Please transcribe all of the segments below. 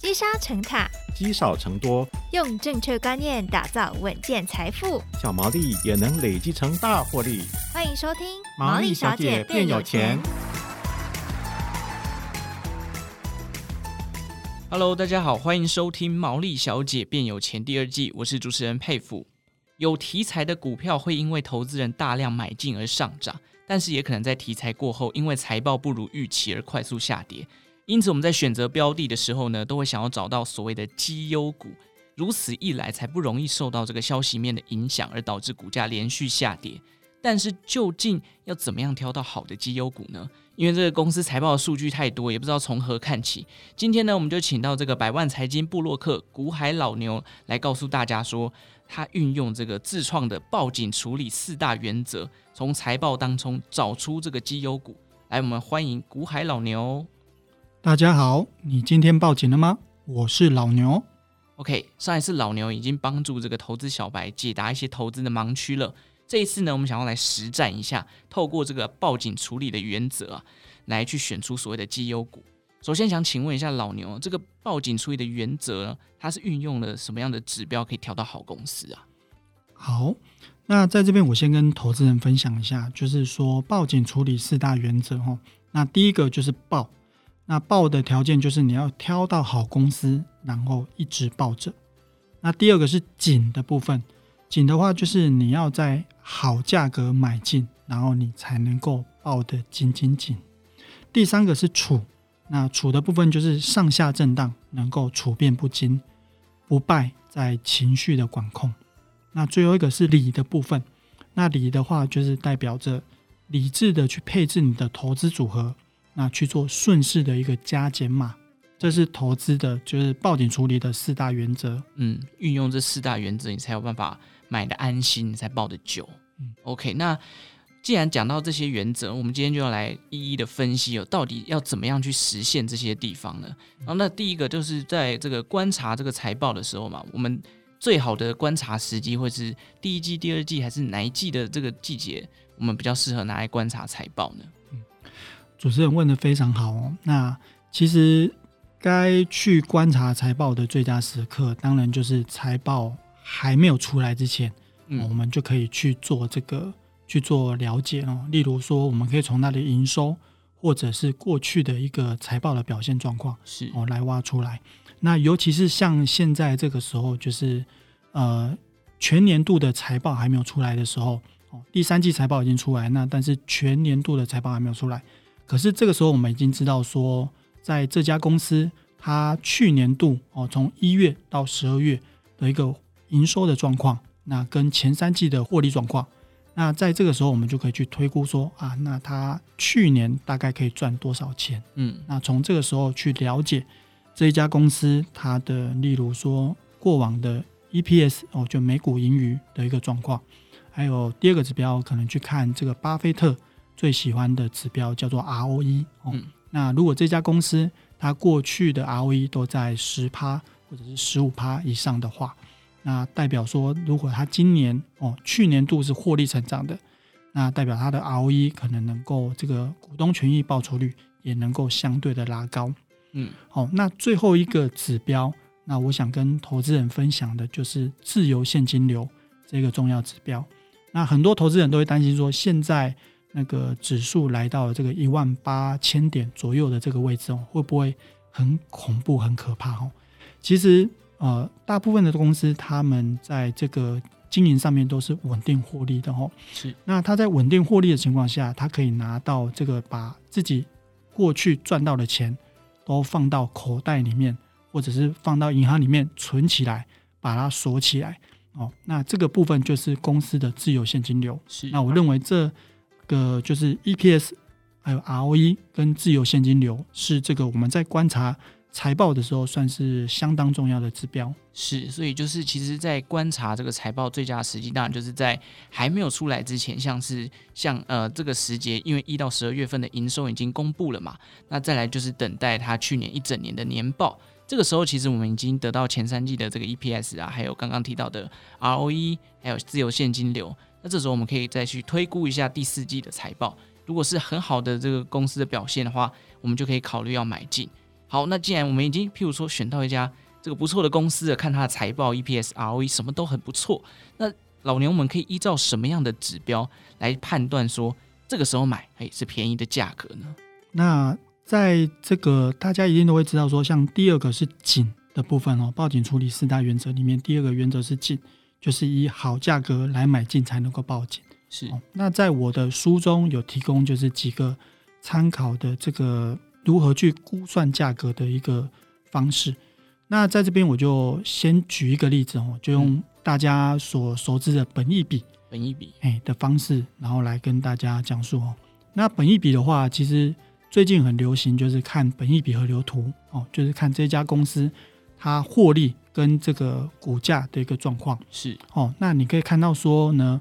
积沙成塔，积少成多，用正确观念打造稳健财富，小毛利也能累积成大获利。欢迎收听《毛利小姐变有钱》。Hello，大家好，欢迎收听《毛利小姐变有钱》第二季，我是主持人佩服。有题材的股票会因为投资人大量买进而上涨，但是也可能在题材过后，因为财报不如预期而快速下跌。因此，我们在选择标的的时候呢，都会想要找到所谓的绩优股，如此一来才不容易受到这个消息面的影响，而导致股价连续下跌。但是，究竟要怎么样挑到好的绩优股呢？因为这个公司财报的数据太多，也不知道从何看起。今天呢，我们就请到这个百万财经部落客股海老牛来告诉大家说，他运用这个自创的报警处理四大原则，从财报当中找出这个绩优股。来，我们欢迎股海老牛。大家好，你今天报警了吗？我是老牛。OK，上一次老牛已经帮助这个投资小白解答一些投资的盲区了。这一次呢，我们想要来实战一下，透过这个报警处理的原则啊，来去选出所谓的绩优股。首先想请问一下老牛，这个报警处理的原则，它是运用了什么样的指标可以挑到好公司啊？好，那在这边我先跟投资人分享一下，就是说报警处理四大原则哈。那第一个就是报。那报的条件就是你要挑到好公司，然后一直抱着。那第二个是紧的部分，紧的话就是你要在好价格买进，然后你才能够抱得紧紧紧。第三个是储，那储的部分就是上下震荡能够处变不惊，不败在情绪的管控。那最后一个是理的部分，那理的话就是代表着理智的去配置你的投资组合。那去做顺势的一个加减码，这是投资的，就是报警处理的四大原则。嗯，运用这四大原则，你才有办法买的安心，你才报的久。嗯，OK。那既然讲到这些原则，我们今天就要来一一的分析哦，到底要怎么样去实现这些地方呢？然后，那第一个就是在这个观察这个财报的时候嘛，我们最好的观察时机会是第一季、第二季，还是哪一季的这个季节，我们比较适合拿来观察财报呢？主持人问的非常好哦。那其实该去观察财报的最佳时刻，当然就是财报还没有出来之前，嗯，我们就可以去做这个去做了解哦。例如说，我们可以从它的营收，或者是过去的一个财报的表现状况，是哦，来挖出来。那尤其是像现在这个时候，就是呃全年度的财报还没有出来的时候，哦，第三季财报已经出来，那但是全年度的财报还没有出来。可是这个时候，我们已经知道说，在这家公司，它去年度哦，从一月到十二月的一个营收的状况，那跟前三季的获利状况，那在这个时候，我们就可以去推估说啊，那它去年大概可以赚多少钱？嗯，那从这个时候去了解这一家公司它的，例如说过往的 EPS 哦，就每股盈余的一个状况，还有第二个指标，可能去看这个巴菲特。最喜欢的指标叫做 ROE 哦。嗯、那如果这家公司它过去的 ROE 都在十趴或者是十五趴以上的话，那代表说，如果它今年哦去年度是获利成长的，那代表它的 ROE 可能能够这个股东权益报酬率也能够相对的拉高。嗯，好，那最后一个指标，那我想跟投资人分享的就是自由现金流这个重要指标。那很多投资人都会担心说，现在那个指数来到这个一万八千点左右的这个位置哦，会不会很恐怖、很可怕哦？其实呃，大部分的公司他们在这个经营上面都是稳定获利的哦。是。那他在稳定获利的情况下，他可以拿到这个把自己过去赚到的钱都放到口袋里面，或者是放到银行里面存起来，把它锁起来哦。那这个部分就是公司的自由现金流。是。那我认为这。个就是 EPS，还有 ROE 跟自由现金流是这个我们在观察财报的时候算是相当重要的指标。是，所以就是其实，在观察这个财报最佳时机，当然就是在还没有出来之前，像是像呃这个时节，因为一到十二月份的营收已经公布了嘛，那再来就是等待它去年一整年的年报。这个时候，其实我们已经得到前三季的这个 EPS 啊，还有刚刚提到的 ROE，还有自由现金流。这时候我们可以再去推估一下第四季的财报，如果是很好的这个公司的表现的话，我们就可以考虑要买进。好，那既然我们已经譬如说选到一家这个不错的公司了，看它的财报、EPS、ROE 什么都很不错，那老牛我们可以依照什么样的指标来判断说这个时候买哎是便宜的价格呢？那在这个大家一定都会知道说，像第二个是紧的部分哦，报警处理四大原则里面，第二个原则是紧，就是以好价格来买进才能够报警。是、哦，那在我的书中有提供就是几个参考的这个如何去估算价格的一个方式。那在这边我就先举一个例子哦，就用大家所熟知的本益比，本益比哎的方式，然后来跟大家讲述哦。那本益比的话，其实最近很流行，就是看本益比和流图哦，就是看这家公司它获利跟这个股价的一个状况是哦。那你可以看到说呢，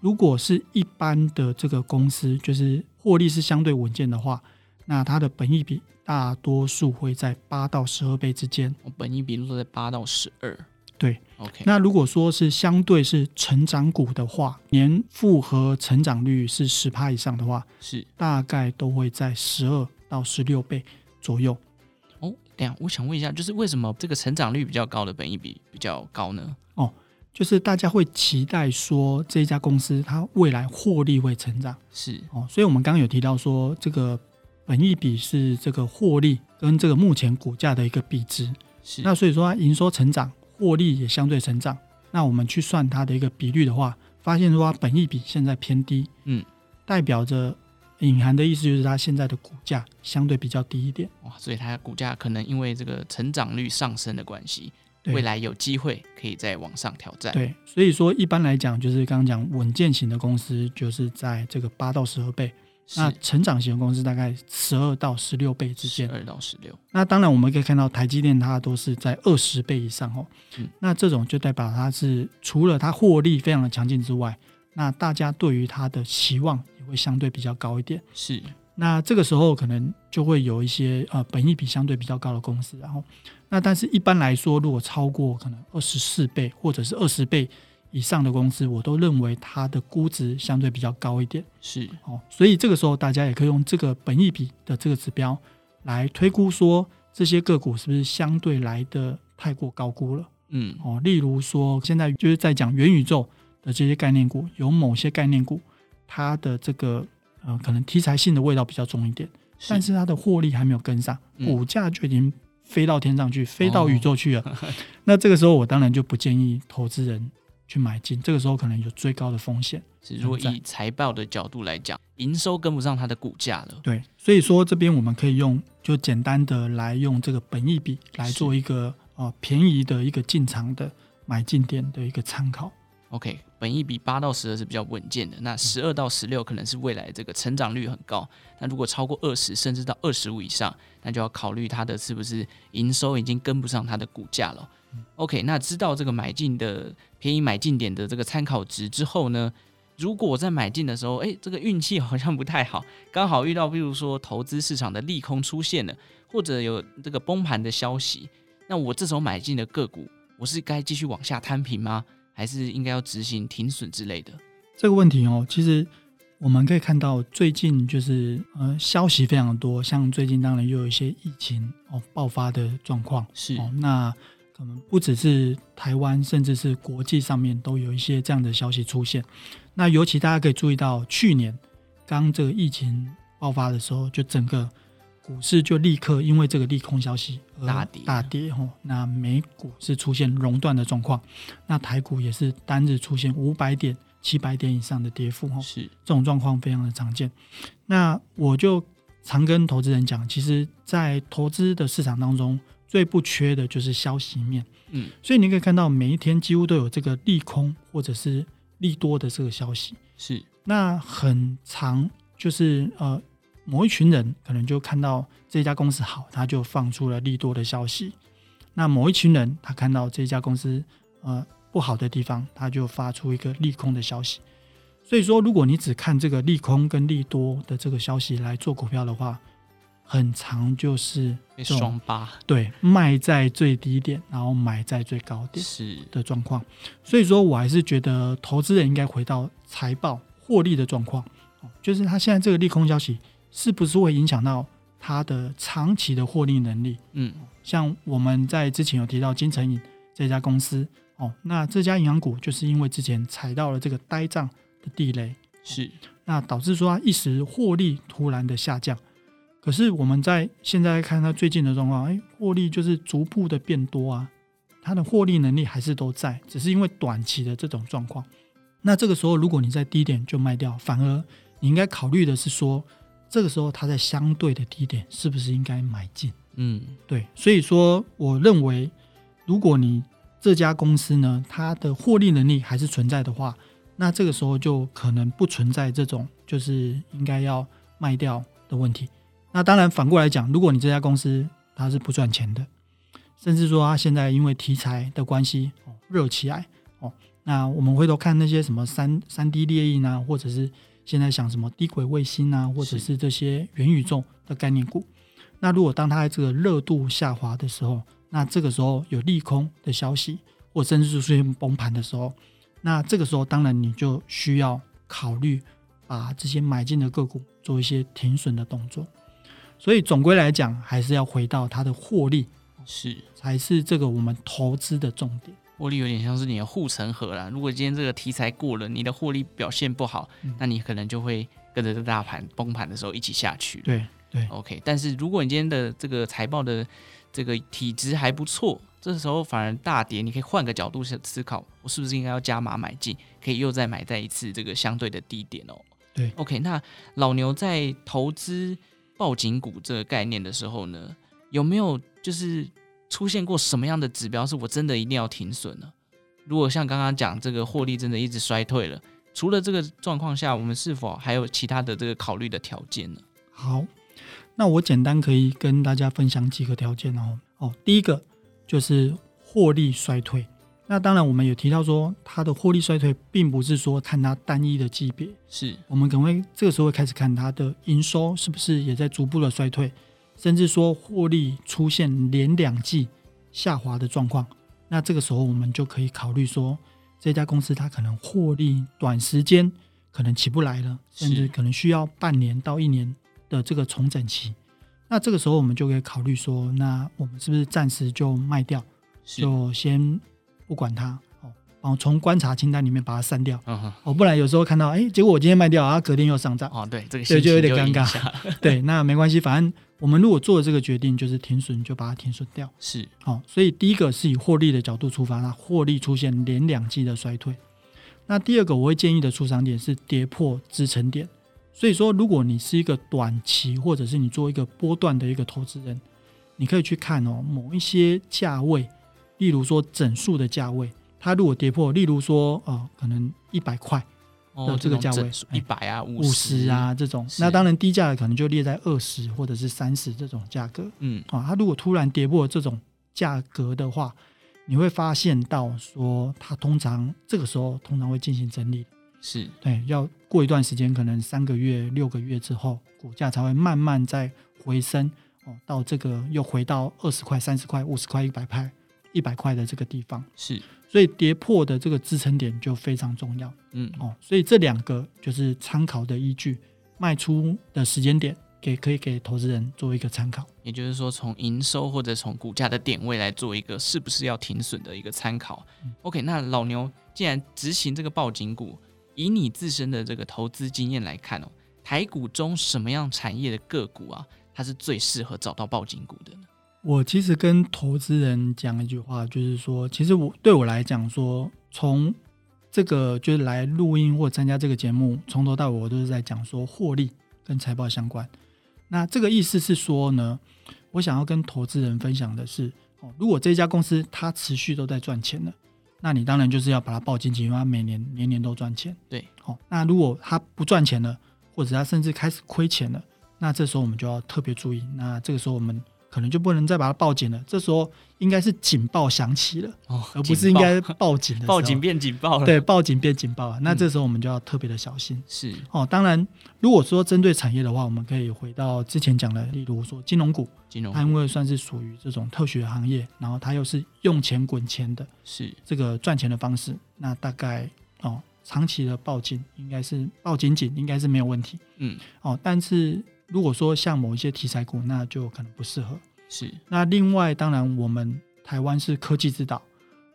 如果是一般的这个公司，就是获利是相对稳健的话，那它的本益比大多数会在八到十二倍之间。我本益比都在八到十二。对，OK。那如果说是相对是成长股的话，年复合成长率是十趴以上的话，是大概都会在十二到十六倍左右。哦，这样我想问一下，就是为什么这个成长率比较高的本益比比较高呢？哦，就是大家会期待说这家公司它未来获利会成长，是哦。所以我们刚刚有提到说，这个本益比是这个获利跟这个目前股价的一个比值。是那所以说它营收成长。获利也相对成长，那我们去算它的一个比率的话，发现说它本益比现在偏低，嗯，代表着隐含的意思就是它现在的股价相对比较低一点，哇，所以它的股价可能因为这个成长率上升的关系，未来有机会可以再往上挑战。对，所以说一般来讲，就是刚刚讲稳健型的公司，就是在这个八到十二倍。那成长型的公司大概十二到十六倍之间，十二到十六。那当然我们可以看到台积电它都是在二十倍以上哦。嗯。那这种就代表它是除了它获利非常的强劲之外，那大家对于它的期望也会相对比较高一点。是。那这个时候可能就会有一些呃本益比相对比较高的公司，然后那但是一般来说，如果超过可能二十四倍或者是二十倍。以上的公司，我都认为它的估值相对比较高一点，是哦，所以这个时候大家也可以用这个本益比的这个指标来推估，说这些个股是不是相对来的太过高估了？嗯，哦，例如说现在就是在讲元宇宙的这些概念股，有某些概念股，它的这个呃可能题材性的味道比较重一点，是但是它的获利还没有跟上，股价就已经飞到天上去，嗯、飞到宇宙去了。哦、那这个时候我当然就不建议投资人。去买进，这个时候可能有最高的风险。是，如果以财报的角度来讲，营收跟不上它的股价了。对，所以说这边我们可以用就简单的来用这个本益比来做一个呃便宜的一个进场的买进点的一个参考。OK，本益比八到十二是比较稳健的，那十二到十六可能是未来这个成长率很高。那如果超过二十，甚至到二十五以上，那就要考虑它的是不是营收已经跟不上它的股价了。OK，那知道这个买进的便宜买进点的这个参考值之后呢，如果我在买进的时候，哎，这个运气好像不太好，刚好遇到比如说投资市场的利空出现了，或者有这个崩盘的消息，那我这时候买进的个股，我是该继续往下摊平吗？还是应该要执行停损之类的？这个问题哦，其实我们可以看到最近就是呃消息非常多，像最近当然又有一些疫情哦爆发的状况是哦那。可能不只是台湾，甚至是国际上面都有一些这样的消息出现。那尤其大家可以注意到，去年刚这个疫情爆发的时候，就整个股市就立刻因为这个利空消息而大跌，大跌吼。那美股是出现熔断的状况，那台股也是单日出现五百点、七百点以上的跌幅吼。是这种状况非常的常见。那我就常跟投资人讲，其实，在投资的市场当中。最不缺的就是消息面，嗯，所以你可以看到每一天几乎都有这个利空或者是利多的这个消息，是那很长就是呃某一群人可能就看到这家公司好，他就放出了利多的消息；那某一群人他看到这家公司呃不好的地方，他就发出一个利空的消息。所以说，如果你只看这个利空跟利多的这个消息来做股票的话，很长就是双八，对，卖在最低点，然后买在最高点是的状况。所以说我还是觉得投资人应该回到财报获利的状况，就是他现在这个利空消息是不是会影响到它的长期的获利能力。嗯，像我们在之前有提到金城银这家公司哦，那这家银行股就是因为之前踩到了这个呆账的地雷，是那导致说它一时获利突然的下降。可是我们在现在看它最近的状况，哎，获利就是逐步的变多啊，它的获利能力还是都在，只是因为短期的这种状况。那这个时候，如果你在低点就卖掉，反而你应该考虑的是说，这个时候它在相对的低点是不是应该买进？嗯，对。所以说，我认为，如果你这家公司呢，它的获利能力还是存在的话，那这个时候就可能不存在这种就是应该要卖掉的问题。那当然，反过来讲，如果你这家公司它是不赚钱的，甚至说它现在因为题材的关系哦热起来哦，那我们回头看那些什么三三 D 猎印啊，或者是现在想什么低轨卫星啊，或者是这些元宇宙的概念股，那如果当它在这个热度下滑的时候，那这个时候有利空的消息，或甚至是出现崩盘的时候，那这个时候当然你就需要考虑把这些买进的个股做一些停损的动作。所以总归来讲，还是要回到它的获利，是才是这个我们投资的重点。获利有点像是你的护城河啦。如果今天这个题材过了，你的获利表现不好，嗯、那你可能就会跟着这大盘崩盘的时候一起下去。对对，OK。但是如果你今天的这个财报的这个体质还不错，这时候反而大跌，你可以换个角度去思考，我是不是应该要加码买进，可以又再买在一次这个相对的低点哦。对，OK。那老牛在投资。报警股这个概念的时候呢，有没有就是出现过什么样的指标是我真的一定要停损呢？如果像刚刚讲这个获利真的一直衰退了，除了这个状况下，我们是否还有其他的这个考虑的条件呢？好，那我简单可以跟大家分享几个条件哦。哦，第一个就是获利衰退。那当然，我们有提到说，它的获利衰退，并不是说看它单一的级别，是我们可能会这个时候会开始看它的营收是不是也在逐步的衰退，甚至说获利出现连两季下滑的状况。那这个时候，我们就可以考虑说，这家公司它可能获利短时间可能起不来了，甚至可能需要半年到一年的这个重整期。那这个时候，我们就可以考虑说，那我们是不是暂时就卖掉，就先。不管它哦，然后从观察清单里面把它删掉，哦、嗯，不然有时候看到，哎，结果我今天卖掉啊，隔天又上涨，哦，对，这个对就有点尴尬，对，那没关系，反正我们如果做了这个决定，就是停损，就把它停损掉，是，好，所以第一个是以获利的角度出发，那获利出现连两季的衰退，那第二个我会建议的出场点是跌破支撑点，所以说如果你是一个短期或者是你做一个波段的一个投资人，你可以去看哦，某一些价位。例如说整数的价位，它如果跌破，例如说呃，可能一百块的这个价位，一百、哦、啊、五十啊这种，那当然低价的可能就列在二十或者是三十这种价格。嗯，啊，它如果突然跌破这种价格的话，你会发现到说，它通常这个时候通常会进行整理，是对，要过一段时间，可能三个月、六个月之后，股价才会慢慢再回升哦，到这个又回到二十块、三十块、五十块、一百块。一百块的这个地方是，所以跌破的这个支撑点就非常重要。嗯哦，所以这两个就是参考的依据，卖出的时间点给可以给投资人做一个参考。也就是说，从营收或者从股价的点位来做一个是不是要停损的一个参考。嗯、OK，那老牛既然执行这个报警股，以你自身的这个投资经验来看哦，台股中什么样产业的个股啊，它是最适合找到报警股的呢？我其实跟投资人讲一句话，就是说，其实我对我来讲说，从这个就是来录音或参加这个节目，从头到尾我都是在讲说获利跟财报相关。那这个意思是说呢，我想要跟投资人分享的是，哦，如果这家公司它持续都在赚钱了，那你当然就是要把它抱紧紧，因为它每年年年都赚钱。对，好，那如果它不赚钱了，或者它甚至开始亏钱了，那这时候我们就要特别注意。那这个时候我们。可能就不能再把它报警了，这时候应该是警报响起了，哦，而不是应该报警的。报警变警报了，对，报警变警报了。那这时候我们就要特别的小心。是哦，当然，如果说针对产业的话，我们可以回到之前讲的，例如说金融股，金融它因为算是属于这种特许行业，然后它又是用钱滚钱的，是这个赚钱的方式，那大概哦，长期的报警应该是报警紧应该是没有问题。嗯，哦，但是如果说像某一些题材股，那就可能不适合。是。那另外，当然我们台湾是科技之岛，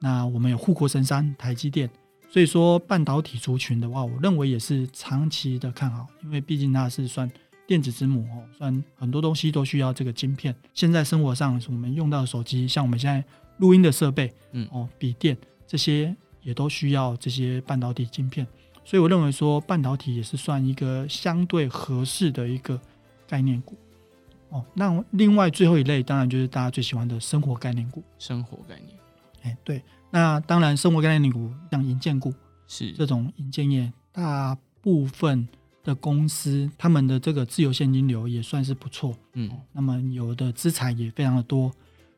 那我们有护国神山台积电，所以说半导体族群的话，我认为也是长期的看好，因为毕竟它是算电子之母哦，算很多东西都需要这个晶片。现在生活上我们用到的手机，像我们现在录音的设备，嗯哦，笔电这些也都需要这些半导体晶片。所以我认为说半导体也是算一个相对合适的一个概念股哦。那另外最后一类当然就是大家最喜欢的生活概念股。生活概念，哎，对。那当然生活概念股像银建股是这种银建业，大部分的公司他们的这个自由现金流也算是不错。嗯，那么有的资产也非常的多。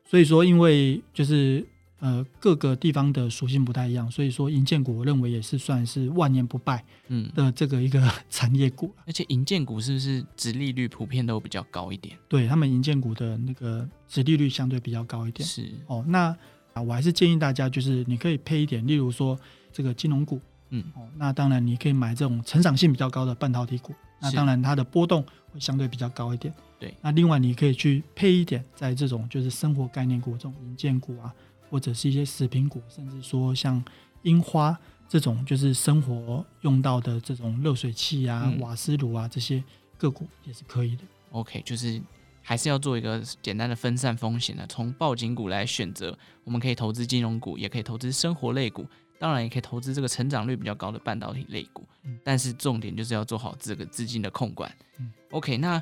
所以说，因为就是。呃，各个地方的属性不太一样，所以说银建股我认为也是算是万年不败嗯的这个一个产业股，而且银建股是不是殖利率普遍都比较高一点？对他们银建股的那个殖利率相对比较高一点。是哦，那啊，我还是建议大家就是你可以配一点，例如说这个金融股，嗯哦，那当然你可以买这种成长性比较高的半导体股，那当然它的波动会相对比较高一点。对，那另外你可以去配一点在这种就是生活概念股这种银建股啊。或者是一些食品股，甚至说像樱花这种，就是生活用到的这种热水器啊、嗯、瓦斯炉啊这些个股也是可以的。OK，就是还是要做一个简单的分散风险的，从报警股来选择。我们可以投资金融股，也可以投资生活类股，当然也可以投资这个成长率比较高的半导体类股。嗯、但是重点就是要做好这个资金的控管。嗯、OK，那。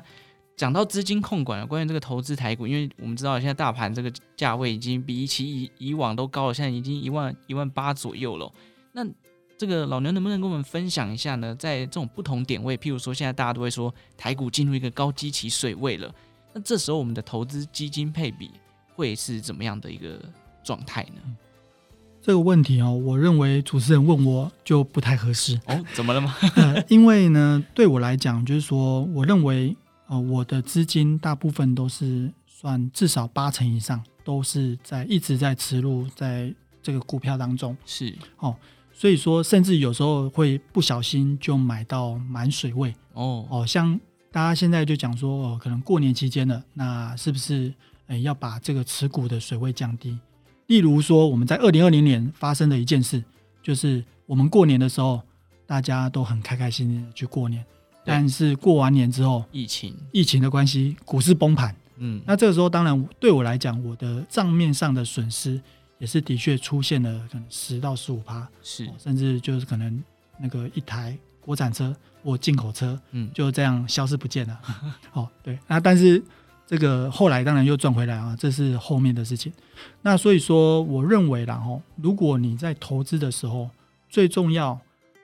讲到资金控管了，关于这个投资台股，因为我们知道现在大盘这个价位已经比起以以往都高了，现在已经一万一万八左右了。那这个老牛能不能跟我们分享一下呢？在这种不同点位，譬如说现在大家都会说台股进入一个高基期水位了，那这时候我们的投资基金配比会是怎么样的一个状态呢？这个问题哦，我认为主持人问我就不太合适哦。怎么了吗？呃，因为呢，对我来讲，就是说，我认为。呃，我的资金大部分都是算至少八成以上都是在一直在持入在这个股票当中，是哦，所以说甚至有时候会不小心就买到满水位哦哦，像大家现在就讲说哦，可能过年期间了，那是不是诶要把这个持股的水位降低？例如说我们在二零二零年发生的一件事，就是我们过年的时候大家都很开开心心的去过年。但是过完年之后，疫情疫情的关系，股市崩盘。嗯，那这个时候当然对我来讲，我的账面上的损失也是的确出现了，可能十到十五趴，是，甚至就是可能那个一台国产车或进口车，嗯，就这样消失不见了。哦，对，那但是这个后来当然又赚回来啊，这是后面的事情。那所以说，我认为然后，如果你在投资的时候，最重要。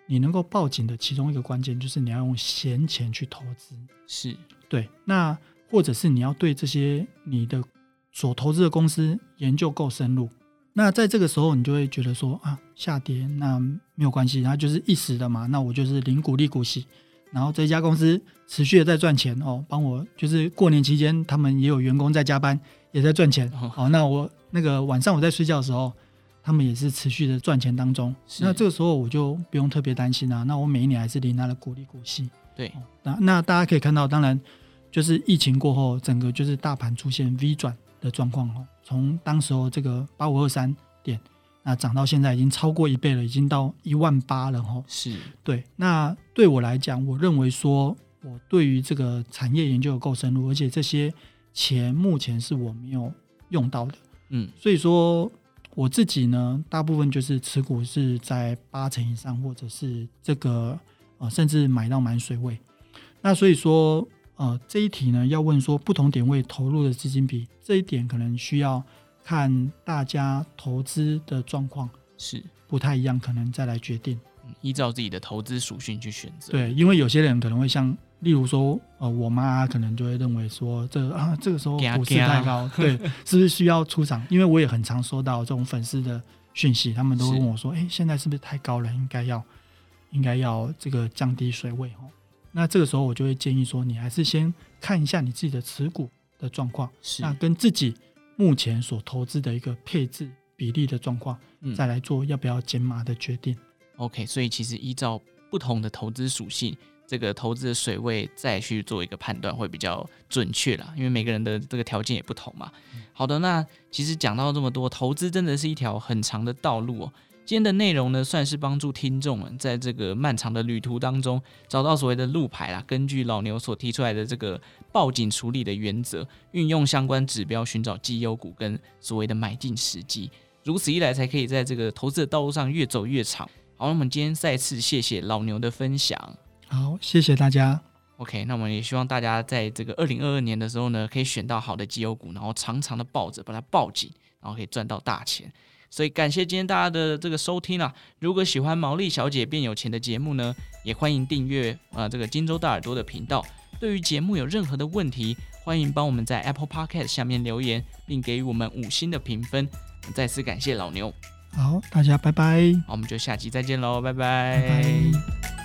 你能够报警的其中一个关键就是你要用闲钱去投资，是对。那或者是你要对这些你的所投资的公司研究够深入。那在这个时候，你就会觉得说啊，下跌那没有关系，它就是一时的嘛。那我就是零股利股息，然后这家公司持续的在赚钱哦，帮我就是过年期间他们也有员工在加班，也在赚钱。好、哦，那我那个晚上我在睡觉的时候。他们也是持续的赚钱当中，那这个时候我就不用特别担心啊。那我每一年还是领他的股利股息。对，那那大家可以看到，当然就是疫情过后，整个就是大盘出现 V 转的状况哦。从当时候这个八五二三点，那涨到现在已经超过一倍了，已经到一万八了哈。是对。那对我来讲，我认为说我对于这个产业研究够深入，而且这些钱目前是我没有用到的。嗯，所以说。我自己呢，大部分就是持股是在八成以上，或者是这个呃，甚至买到满水位。那所以说，呃，这一题呢，要问说不同点位投入的资金比，这一点可能需要看大家投资的状况是不太一样，可能再来决定，依照自己的投资属性去选择。对，因为有些人可能会像。例如说，呃，我妈可能就会认为说，这个啊，这个时候股市太高，对，是不是需要出场？因为我也很常收到这种粉丝的讯息，他们都问我说，哎，现在是不是太高了？应该要，应该要这个降低水位哦。那这个时候我就会建议说，你还是先看一下你自己的持股的状况，是那跟自己目前所投资的一个配置比例的状况，嗯，再来做要不要减码的决定。OK，所以其实依照不同的投资属性。这个投资的水位再去做一个判断会比较准确啦，因为每个人的这个条件也不同嘛。好的，那其实讲到这么多，投资真的是一条很长的道路哦。今天的内容呢，算是帮助听众们在这个漫长的旅途当中找到所谓的路牌啦。根据老牛所提出来的这个报警处理的原则，运用相关指标寻找绩优股跟所谓的买进时机，如此一来才可以在这个投资的道路上越走越长。好，那我们今天再次谢谢老牛的分享。好，谢谢大家。OK，那我们也希望大家在这个二零二二年的时候呢，可以选到好的绩优股，然后长长的抱着，把它抱紧，然后可以赚到大钱。所以感谢今天大家的这个收听啊！如果喜欢毛利小姐变有钱的节目呢，也欢迎订阅啊这个金州大耳朵的频道。对于节目有任何的问题，欢迎帮我们在 Apple Podcast 下面留言，并给予我们五星的评分。再次感谢老牛。好，大家拜拜。好，我们就下期再见喽，拜拜。拜拜。